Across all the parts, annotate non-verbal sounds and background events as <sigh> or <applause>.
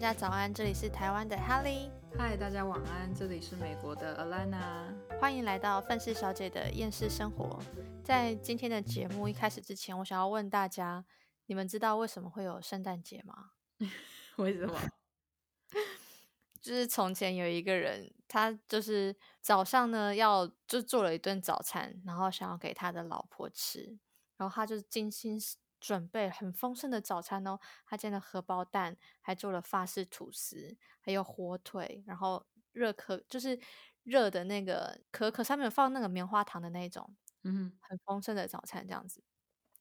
家早安，这里是台湾的 Helly，嗨，大家晚安，这里是美国的 Alana。欢迎来到范氏小姐的厌世生活。在今天的节目一开始之前，我想要问大家，你们知道为什么会有圣诞节吗？<laughs> 为什么？<laughs> 就是从前有一个人，他就是早上呢要就做了一顿早餐，然后想要给他的老婆吃，然后他就精心准备很丰盛的早餐哦，他煎了荷包蛋，还做了法式吐司，还有火腿，然后热可就是热的那个可可上面有放那个棉花糖的那种，嗯，很丰盛的早餐这样子。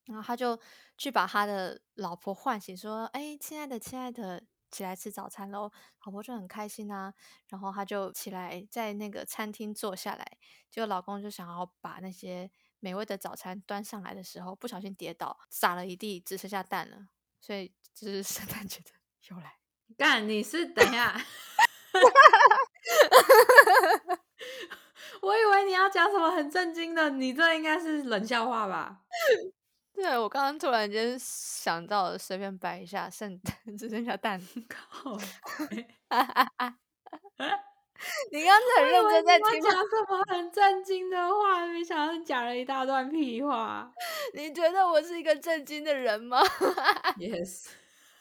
然后他就去把他的老婆唤醒，说：“哎，亲爱的，亲爱的。”起来吃早餐喽，老婆就很开心啊。然后他就起来在那个餐厅坐下来，结果老公就想要把那些美味的早餐端上来的时候，不小心跌倒，撒了一地，只剩下蛋了。所以就是圣诞节的 <laughs> 由来。干，你是等一下，<laughs> 我以为你要讲什么很震惊的，你这应该是冷笑话吧？<laughs> 对，我刚刚突然间想到，随便摆一下，圣诞只剩下蛋糕。你刚才很认真在听讲什么很震惊的话，没想到讲了一大段屁话。<laughs> 你觉得我是一个震惊的人吗？Yes。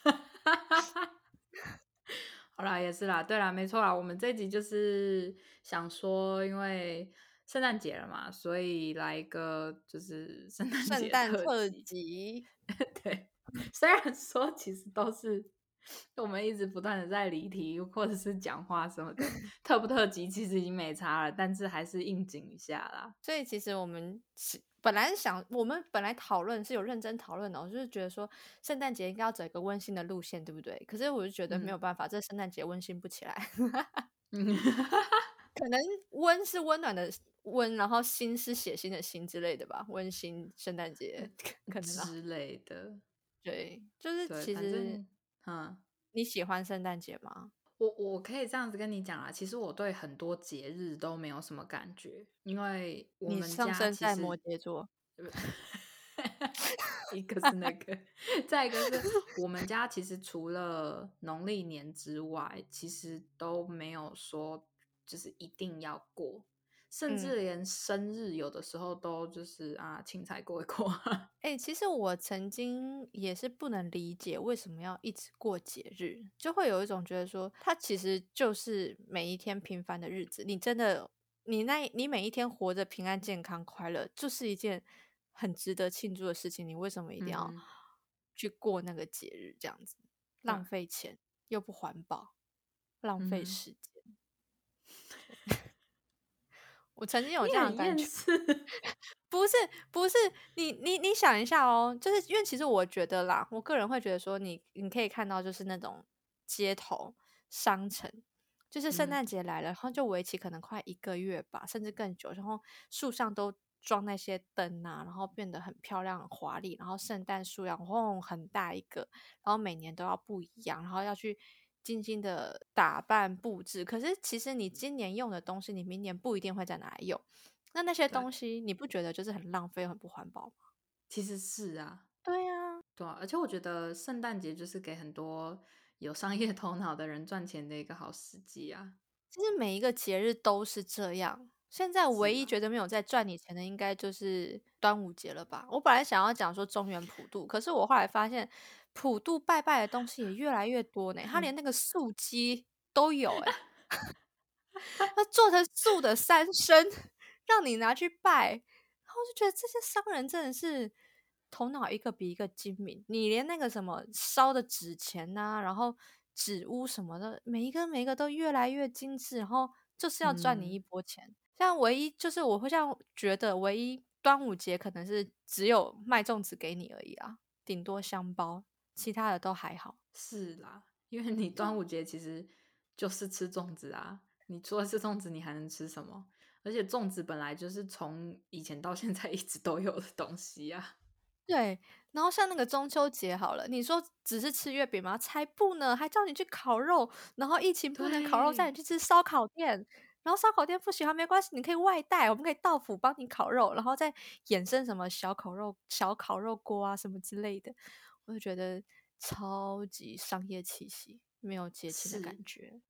<laughs> 好啦，也是啦，对啦，没错啦，我们这集就是想说，因为。圣诞节了嘛，所以来一个就是圣诞圣诞特辑。<laughs> 对，虽然说其实都是我们一直不断的在离题或者是讲话什么的，特不特辑其实已经没差了，但是还是应景一下啦。所以其实我们本来想，我们本来讨论是有认真讨论的，我就是觉得说圣诞节应该要走一个温馨的路线，对不对？可是我就觉得没有办法，这圣诞节温馨不起来。<laughs> 可能温是温暖的。温，然后心是血腥的心之类的吧，温馨圣诞节可能之类的，对，就是其实，嗯，你喜欢圣诞节吗？我我可以这样子跟你讲啊，其实我对很多节日都没有什么感觉，因为我们上升在摩羯座，<laughs> 一个是那个，再一个是我们家其实除了农历年之外，其实都没有说就是一定要过。甚至连生日有的时候都就是啊，青菜过一过。哎，其实我曾经也是不能理解为什么要一直过节日，就会有一种觉得说，它其实就是每一天平凡的日子。你真的，你那，你每一天活着平安、健康、快乐，就是一件很值得庆祝的事情。你为什么一定要去过那个节日？这样子浪费钱又不环保，浪费时间。我曾经有这样的感觉，<laughs> 不是不是，你你你想一下哦，就是因为其实我觉得啦，我个人会觉得说，你你可以看到就是那种街头商城，就是圣诞节来了，然后就为期可能快一个月吧，甚至更久，然后树上都装那些灯啊，然后变得很漂亮很华丽，然后圣诞树然后很大一个，然后每年都要不一样，然后要去。精心的打扮布置，可是其实你今年用的东西，你明年不一定会在哪里用。那那些东西，你不觉得就是很浪费、很不环保吗？其实是啊，对呀，对啊。而且我觉得圣诞节就是给很多有商业头脑的人赚钱的一个好时机啊。其实每一个节日都是这样。现在唯一觉得没有在赚你钱的，应该就是端午节了吧？我本来想要讲说中原普渡，可是我后来发现。普渡拜拜的东西也越来越多呢，他连那个素鸡都有哎，<laughs> 他做成素的三牲，让你拿去拜，然后就觉得这些商人真的是头脑一个比一个精明。你连那个什么烧的纸钱呐，然后纸屋什么的，每一个每一个都越来越精致，然后就是要赚你一波钱。像唯一就是我会像觉得唯一端午节可能是只有卖粽子给你而已啊，顶多香包。其他的都还好，是啦，因为你端午节其实就是吃粽子啊，你除了吃粽子，你还能吃什么？而且粽子本来就是从以前到现在一直都有的东西啊。对，然后像那个中秋节好了，你说只是吃月饼吗？才不呢，还叫你去烤肉，然后疫情不能烤肉，叫你去吃烧烤店，然后烧烤店不喜欢没关系，你可以外带，我们可以到府帮你烤肉，然后再衍生什么小烤肉、小烤肉锅啊什么之类的。我就觉得超级商业气息，没有节气的感觉。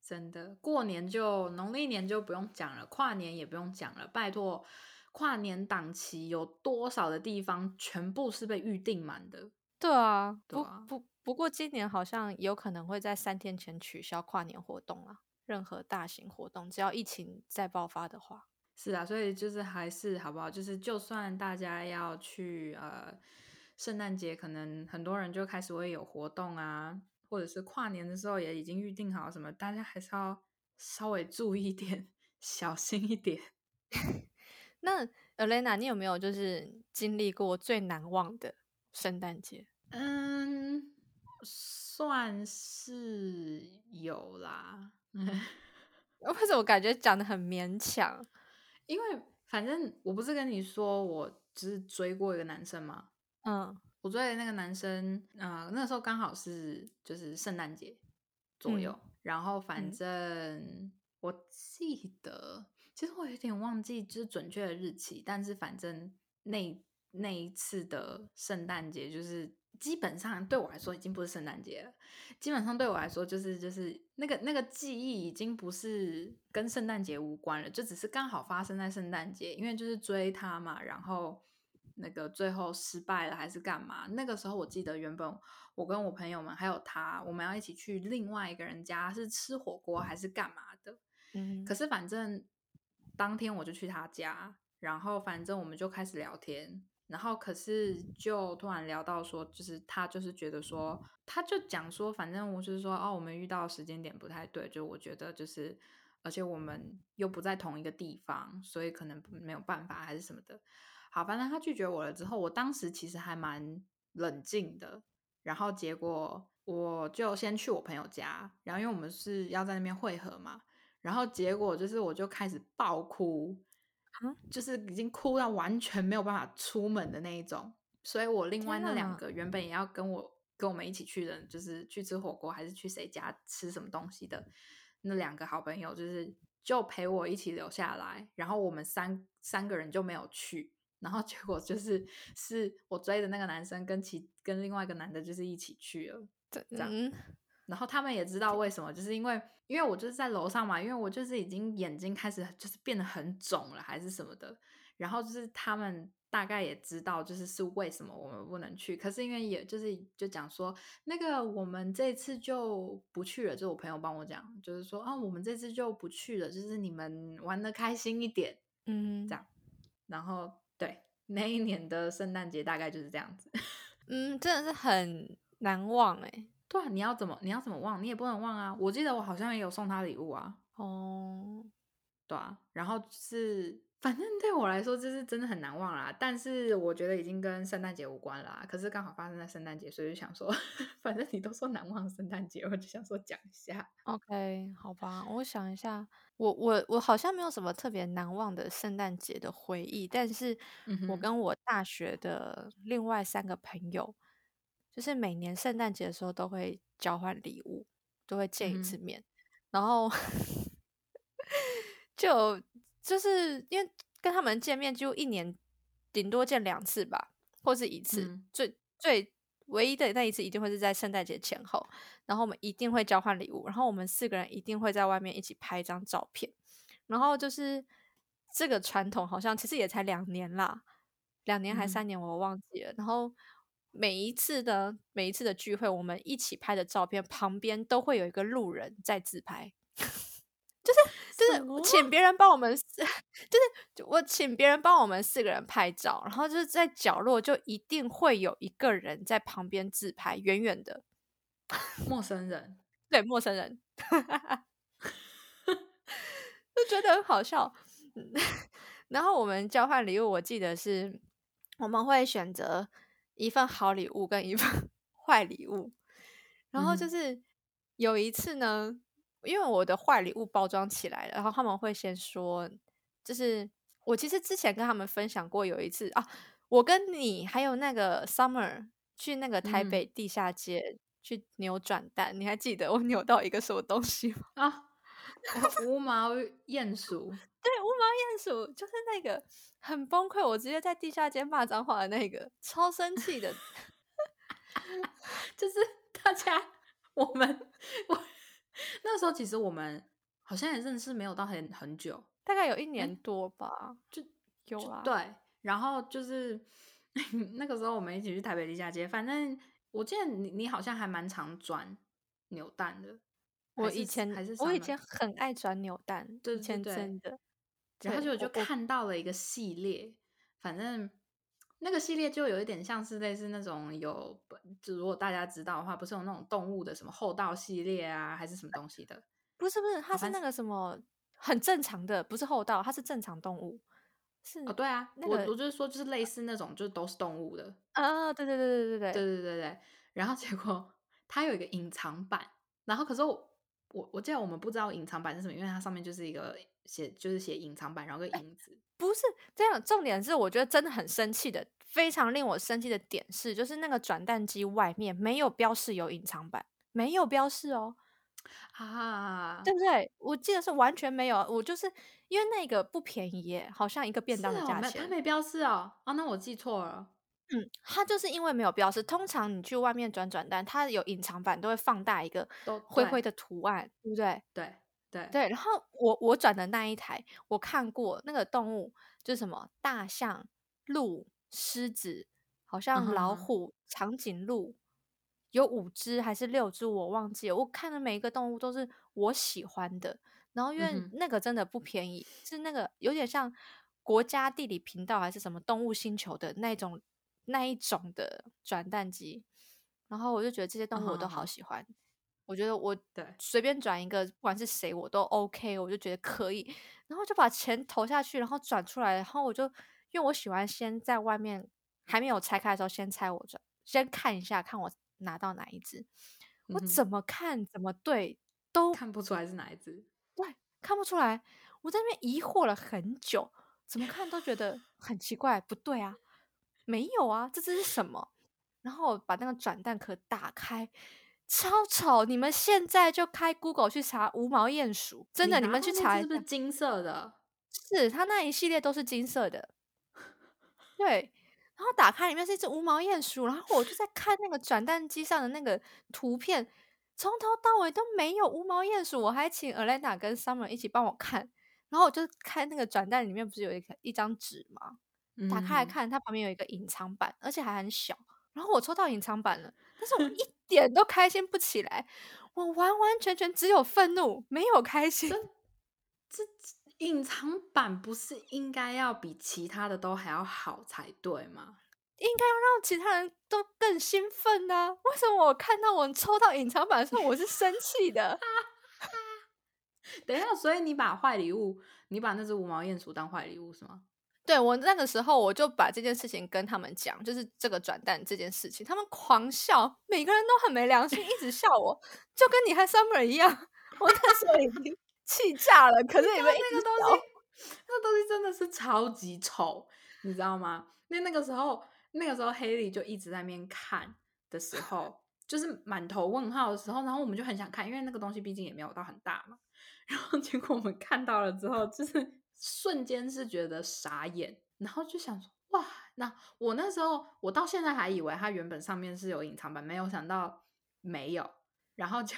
真的，过年就农历年就不用讲了，跨年也不用讲了。拜托，跨年档期有多少的地方全部是被预定满的？对啊，不对啊不不过今年好像有可能会在三天前取消跨年活动啊，任何大型活动，只要疫情再爆发的话。是啊，所以就是还是好不好？就是就算大家要去呃圣诞节，可能很多人就开始会有活动啊，或者是跨年的时候也已经预定好什么，大家还是要稍微注意一点，<laughs> 小心一点。<laughs> 那 Elena，你有没有就是经历过最难忘的圣诞节？嗯，算是有啦。为什么感觉讲的很勉强？因为反正我不是跟你说我只是追过一个男生吗？嗯我追的那个男生，呃，那时候刚好是就是圣诞节左右，然后反嗯正我记得，其实我有点忘记就是准确的日期，但是反正那那一次的圣诞节就是基本上对我来说已经不是圣诞节了，基本上对我来说就是就是那个那个记忆已经不是跟圣诞节无关了，就只是刚好发生在圣诞节，因为就是追他嘛，然后那个最后失败了还是干嘛？那个时候我记得原本我跟我朋友们还有他，我们要一起去另外一个人家是吃火锅还是干嘛的，嗯，可是反正当天我就去他家，然后反正我们就开始聊天，然后可是就突然聊到说，就是他就是觉得说，他就讲说，反正我就是说，哦，我们遇到的时间点不太对，就我觉得就是，而且我们又不在同一个地方，所以可能没有办法还是什么的。好，反正他拒绝我了之后，我当时其实还蛮冷静的，然后结果我就先去我朋友家，然后因为我们是要在那边会合嘛，然后结果就是我就开始爆哭，啊就是已经哭到完全没有办法出门的那一种。所以我另外那两个原本也要跟我跟我们一起去的，就是去吃火锅还是去谁家吃什么东西的那两个好朋友，就是就陪我一起留下来，然后我们三三个人就没有去。然后结果就是，<laughs> 是我追的那个男生跟其跟另外一个男的，就是一起去了。这这样嗯然后他们也知道为什么，就是因为因为我就是在楼上嘛，因为我就是已经眼睛开始就是变得很肿了，还是什么的。然后就是他们大概也知道，就是是为什么我们不能去。可是因为也就是就讲说，那个我们这次就不去了，就我朋友帮我讲，就是说啊，我们这次就不去了，就是你们玩的开心一点。嗯这样然后对那一年的圣诞节大概就是这样子。<laughs> 嗯，真的是很难忘哎。对啊，你要怎么你要怎么忘？你也不能忘啊！我记得我好像也有送他礼物啊。哦，对啊，然后就是，反正对我来说，这是真的很难忘啦。但是我觉得已经跟圣诞节无关啦。可是刚好发生在圣诞节，所以就想说，<laughs> 反正你都说难忘圣诞节，我就想说讲一下。OK，好吧，我想一下，我我我好像没有什么特别难忘的圣诞节的回忆，但是我跟我大学的另外三个朋友，就是每年圣诞节的时候都会交换礼物，都会见一次面，然后就就是因为跟他们见面，就一年顶多见两次吧，或是一次，嗯。最最唯一的那一次一定会是在圣诞节前后，然后我们一定会交换礼物，然后我们四个人一定会在外面一起拍一张照片，然后就是这个传统好像其实也才两年啦，两年还嗯。三年我忘记了，然后。每一次的每一次的聚会，我们一起拍的照片旁边都会有一个路人在自拍，<laughs> 就是就是请别人帮我们，<laughs> 就是我请别人帮我们四个人拍照，然后就是在角落就一定会有一个人在旁边自拍，远远的，<laughs> 陌生人，对陌生人，就觉得很好笑。嗯然后我们交换礼物，我记得是我们会选择一份好礼物跟一份 <laughs> 坏礼物，然后就嗯。是有一次呢，因为我的坏礼物包装起来了，然后他们会先说，就是我其实之前跟他们分享过，有一次啊，我跟你还有那个 Summer 去那个台嗯。北地下街去扭转蛋，你还记得我扭到一个什么东西吗？啊，哦无毛鼹鼠，对，无毛鼹鼠就是那个很崩溃，我直接在地下街骂脏话的那个，超生气的。<laughs> 就是大家我们我 <laughs> 那时候其实我们好像也认识没有到很很久，大概有一年多吧，就有啊。对，然后就是 <laughs> 那个时候我们一起去台北地下街，反正我记得你你好像还蛮常转扭蛋的。我以前还是我以前很爱转扭蛋，以前真的。然后就我就看到了一个系列，反正那个系列就有一点像是类似那种有，就如果大家知道的话，不是有那种动物的什么厚道系列啊，还是什么东西的？不是不是，它是那个什么很正常的，不是厚道，它是正常动物。是哦，对啊，我我就是说，就是类似那种，就是都是动物的。啊，对对对对对对对对对对。然后结果它有一个隐藏版，然后可是我我我记得我们不知道隐藏版是什么，因为它上面就是一个。写就是写隐藏版，然后个影子，不是这样。重点是，我觉得真的很生气的，非常令我生气的点是，就是那个转蛋机外面没有标示有隐藏版，没有标示哦，啊，对不对？我记得是完全没有，我就是因为那个不便宜耶，好像一个便当的价钱，他没标示哦，啊，那我记错了，嗯，它就是因为没有标识，通常你去外面转转单，它有隐藏版都会放大一个灰灰的图案，对不对？对。对对，然后我我转的那一台，我看过那个动物，就是什么大象、鹿、狮子，好像老虎、长颈鹿，有五只还是六只，我忘记了。我看的每一个动物都是我喜欢的，然后因为那个真的不便宜，是那个有点像国家地理频道还是什么动物星球的那种那一种的转蛋机，然后我就觉得这些动物我都好喜欢。我觉得我随便转一个，不管是谁我都 OK，我就觉得可以，然后就把钱投下去，然后转出来，然后我就因为我喜欢先在外面还没有拆开的时候先猜我转，先看一下看我拿到哪一只，我怎么看怎么对都看不出来是哪一只，对，看不出来，我在那边疑惑了很久，怎么看都觉得很奇怪，不对啊，没有啊，这只是什么？然后把那个转蛋壳打开。超丑！你们现在就开 Google 去查无毛鼹鼠，真的，你们去查是不是金色的？是，它那一系列都是金色的。对，然后打开里面是一只无毛鼹鼠，然后我就在看那个转蛋机上的那个图片，从头到尾都没有无毛鼹鼠。我还请 Alena 跟 Summer 一起帮我看，然后我就看那个转蛋里面不是有一个一张纸吗？打开来看，它旁边有一个隐藏版，而且还很小。然后我抽到隐藏版了，但是我一 <laughs> 点都开心不起来，我完完全全只有愤怒，没有开心。这隐藏版不是应该要比其他的都还要好才对吗？应该要让其他人都更兴奋呢？为什么我看到我抽到隐藏版的时候，我是生气的？<laughs> 等一下，所以你把坏礼物，你把那只五毛鼹鼠当坏礼物是吗？对我那个时候，我就把这件事情跟他们讲，就是这个转蛋这件事情，他们狂笑，每个人都很没良心，一直笑我，就跟你和 Summer 一样，我那时候已经气炸了。可是你们那个东西，那东西真的是超级丑，你知道吗？那那个时候，那个时候黑莉就一直在那边看的时候，就是满头问号的时候，然后我们就很想看，因为那个东西毕竟也没有到很大嘛。<laughs> 然后结果我们看到了之后，就是。瞬间是觉得傻眼，然后就想说哇，那我那时候我到现在还以为它原本上面是有隐藏版，没有想到没有，然后就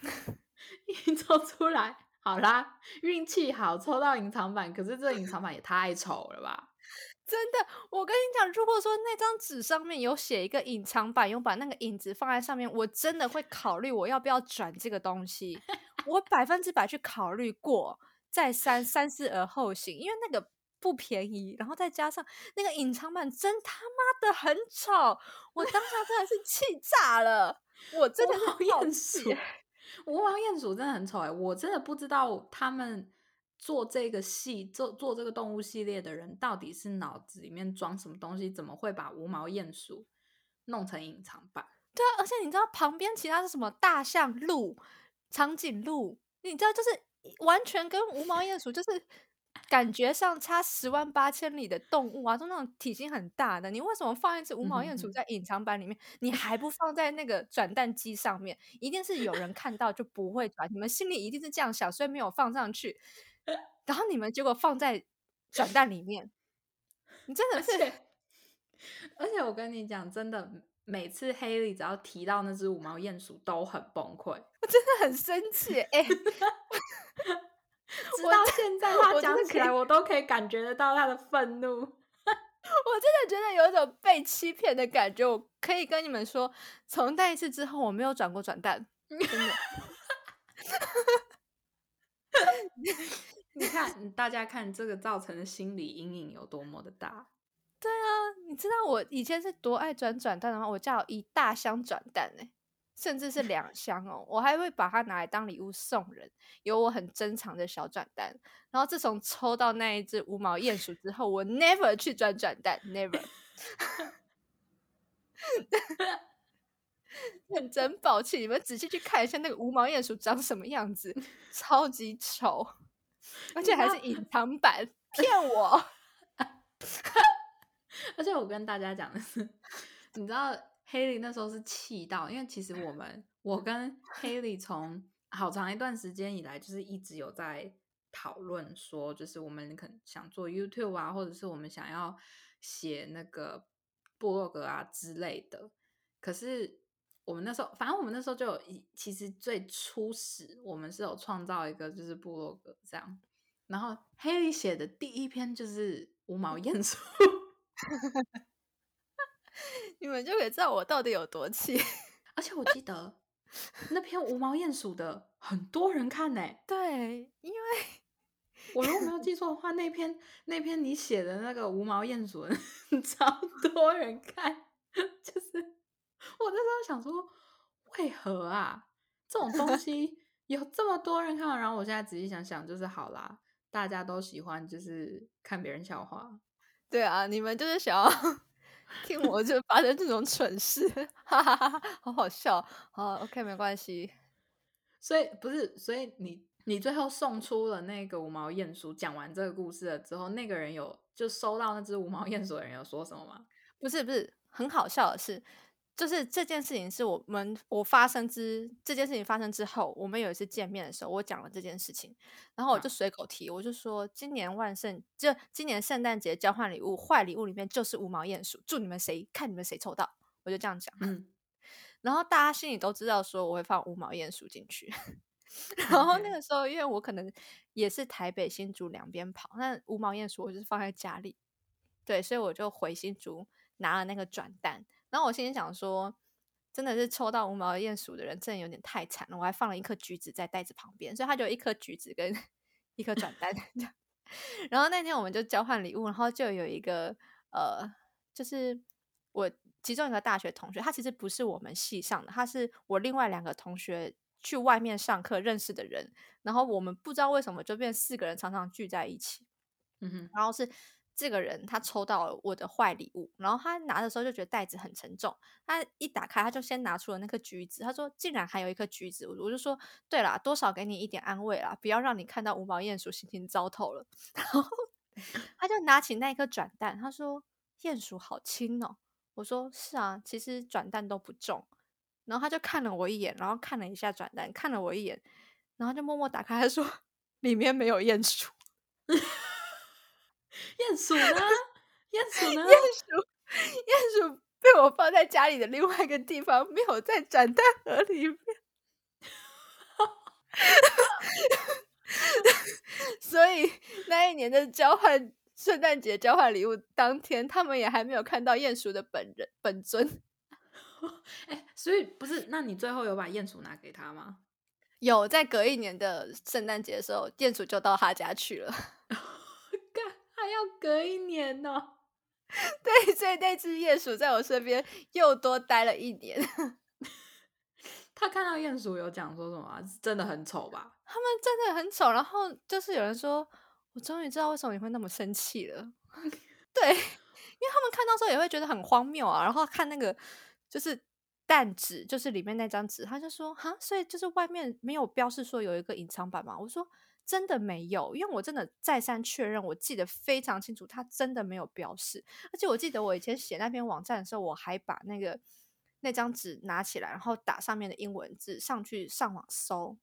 <laughs> 一抽出来，好啦，运气好抽到隐藏版，可是这隐藏版也太丑了吧！<laughs> 真的，我跟你讲，如果说那张纸上面有写一个隐藏版，有把那个影子放在上面，我真的会考虑我要不要转这个东西，我百分之百去考虑过。再三三思而后行，因为那个不便宜，然后再加上那个隐藏版真他妈的很丑，我当下真的是气炸了，我真的好厌 <laughs> 鼠，无毛鼹鼠真的很丑哎，我真的不知道他们做这个系做做这个动物系列的人到底是脑子里面装什么东西，怎么会把无毛鼹鼠弄成隐藏版？对啊，而且你知道旁边其他是什么大象、鹿、长颈鹿，你知道就是。完全跟无毛鼹鼠就是感觉上差十万八千里的动物啊，都那种体型很大的。你为什么放一只无毛鼹鼠在隐藏版里面？你还不放在那个转蛋机上面？一定是有人看到就不会转，你们心里一定是这样想，所以没有放上去。然后你们结果放在转蛋里面，你真的是。<laughs> 而且我跟你讲，真的每次黑莉只要提到那只五毛鼹鼠，都很崩溃。我 <laughs> 真的很生气，哎，直到现在他讲起来，我都可以感觉得到他的愤怒。<laughs> 我真的觉得有一种被欺骗的感觉。我可以跟你们说，从那一次之后，我没有转过转蛋，<laughs> 真的。你看，大家看这个造成的心理阴影有多么的大。对啊，你知道我以前是多爱转转蛋的吗？我家有一大箱转蛋呢，甚至是两箱哦。我还会把它拿来当礼物送人，有我很珍藏的小转蛋。然后自从抽到那一只无毛鼹鼠之后，我 never 去转转蛋，never。<laughs> 认真抱歉，你们仔细去看一下那个无毛鼹鼠长什么样子，超级丑，而且还是隐藏版，骗我。<laughs> 而且我跟大家讲的是，<laughs> 你知道黑莉那时候是气到，因为其实我们我跟黑莉从好长一段时间以来，就是一直有在讨论说，就是我们可能想做 YouTube 啊，或者是我们想要写那个部落格啊之类的。可是我们那时候，反正我们那时候就有一，其实最初始我们是有创造一个就是部落格这样。然后黑莉写的第一篇就是无毛鼹鼠。<laughs> 你们就可以知道我到底有多气，而且我记得那篇无毛鼹鼠的很多人看呢。对，因为 <laughs> 我如果没有记错的话，那篇那篇你写的那个无毛鼹鼠 <laughs> 超多人看，就是我那时候想说，为何啊？这种东西有这么多人看，然后我现在仔细想想，就是好啦，大家都喜欢就是看别人笑话。对啊，你们就是想要听我就发生这种蠢事，哈哈哈，好好笑。好，OK，没关系。所以不是，所以你你最后送出了那个五毛鼹鼠，讲完这个故事了之后，那个人有就收到那只五毛鼹鼠的人有说什么吗？不是，不是，很好笑的是。就是这件事情是我们我发生之这件事情发生之后，我们有一次见面的时候，我讲了这件事情，然后我就随口提，我就说今年万圣就今年圣诞节交换礼物，坏礼物里面就是五毛鼹鼠，祝你们谁看你们谁抽到，我就这样讲。嗯，然后大家心里都知道说我会放五毛鼹鼠进去，<laughs> 然后那个时候因为我可能也是台北新竹两边跑，那五毛鼹鼠我就是放在家里，对，所以我就回新竹拿了那个转单。然后我心里想说，真的是抽到无毛鼹鼠的人，真的有点太惨了。我还放了一颗橘子在袋子旁边，所以他就一颗橘子跟 <laughs> 一颗转蛋。<laughs> 然后那天我们就交换礼物，然后就有一个呃，就是我其中一个大学同学，他其实不是我们系上的，他是我另外两个同学去外面上课认识的人。然后我们不知道为什么就变四个人常常聚在一起。嗯哼，然后是。这个人他抽到了我的坏礼物，然后他拿的时候就觉得袋子很沉重。他一打开，他就先拿出了那颗橘子。他说：“竟然还有一颗橘子！”我我就说：“对啦，多少给你一点安慰啦，不要让你看到五毛鼹鼠心情糟透了。<laughs> ”然后 <laughs> 他就拿起那一颗转蛋，他说：“鼹鼠好轻哦。”我说：“是啊，其实转蛋都不重。”然后他就看了我一眼，然后看了一下转蛋，看了我一眼，然后就默默打开，他说：“ <laughs> 里面没有鼹鼠。”鼹鼠呢？鼹鼠呢？鼹鼠，鼹鼠被我放在家里的另外一个地方，没有在展蛋盒里面。<laughs> 所以那一年的交换圣诞节交换礼物当天，他们也还没有看到鼹鼠的本人本尊。<laughs> 哎，所以不是？那你最后有把鼹鼠拿给他吗？有，在隔一年的圣诞节的时候，鼹鼠就到他家去了。<laughs> 还要隔一年呢，<laughs> 对，所以那只鼹鼠在我身边又多待了一年。<laughs> 他看到鼹鼠有讲说什么？真的很丑吧？他们真的很丑。然后就是有人说，我终于知道为什么你会那么生气了。<laughs> 对，因为他们看到时候也会觉得很荒谬啊。然后看那个就是蛋纸，就是里面那张纸，他就说哈，所以就是外面没有标示说有一个隐藏版嘛。我说。真的没有，因为我真的再三确认，我记得非常清楚，他真的没有标示。而且我记得我以前写那篇网站的时候，我还把那个那张纸拿起来，然后打上面的英文字上去上网搜，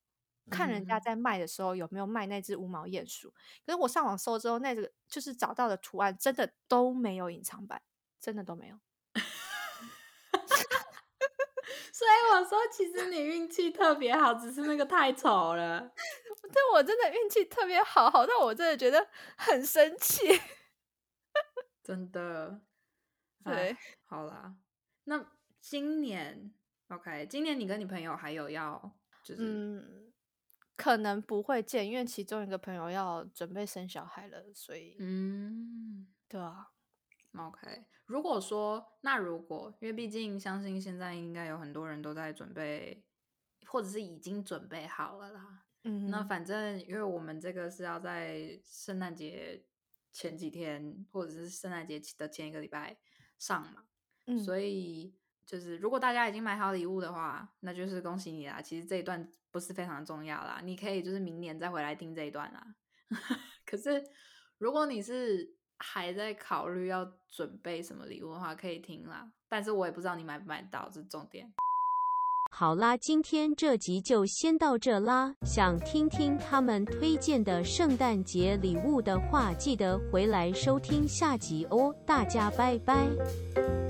看人家在卖的时候有没有卖那只无毛鼹鼠。可是我上网搜之后，那个就是找到的图案真的都没有隐藏版，真的都没有。所以我说，其实你运气特别好，只是那个太丑了。<laughs> 但我真的运气特别好，好到我真的觉得很生气。<laughs> 真的，对哎，好啦，那今年 OK，今年你跟你朋友还有要就是嗯，可能不会见，因为其中一个朋友要准备生小孩了，所以嗯对啊，OK。如果说那如果，因为毕竟相信现在应该有很多人都在准备，或者是已经准备好了啦。嗯，那反正因为我们这个是要在圣诞节前几天，或者是圣诞节的前一个礼拜上嘛，嗯所以就是如果大家已经买好礼物的话，那就是恭喜你啦。其实这一段不是非常重要啦，你可以就是明年再回来听这一段啦。<laughs> 可是如果你是还在考虑要准备什么礼物的话，可以听啦。但是我也不知道你买不买到，这是重点。好啦，今天这集就先到这啦。想听听他们推荐的圣诞节礼物的话，记得回来收听下集哦。大家拜拜。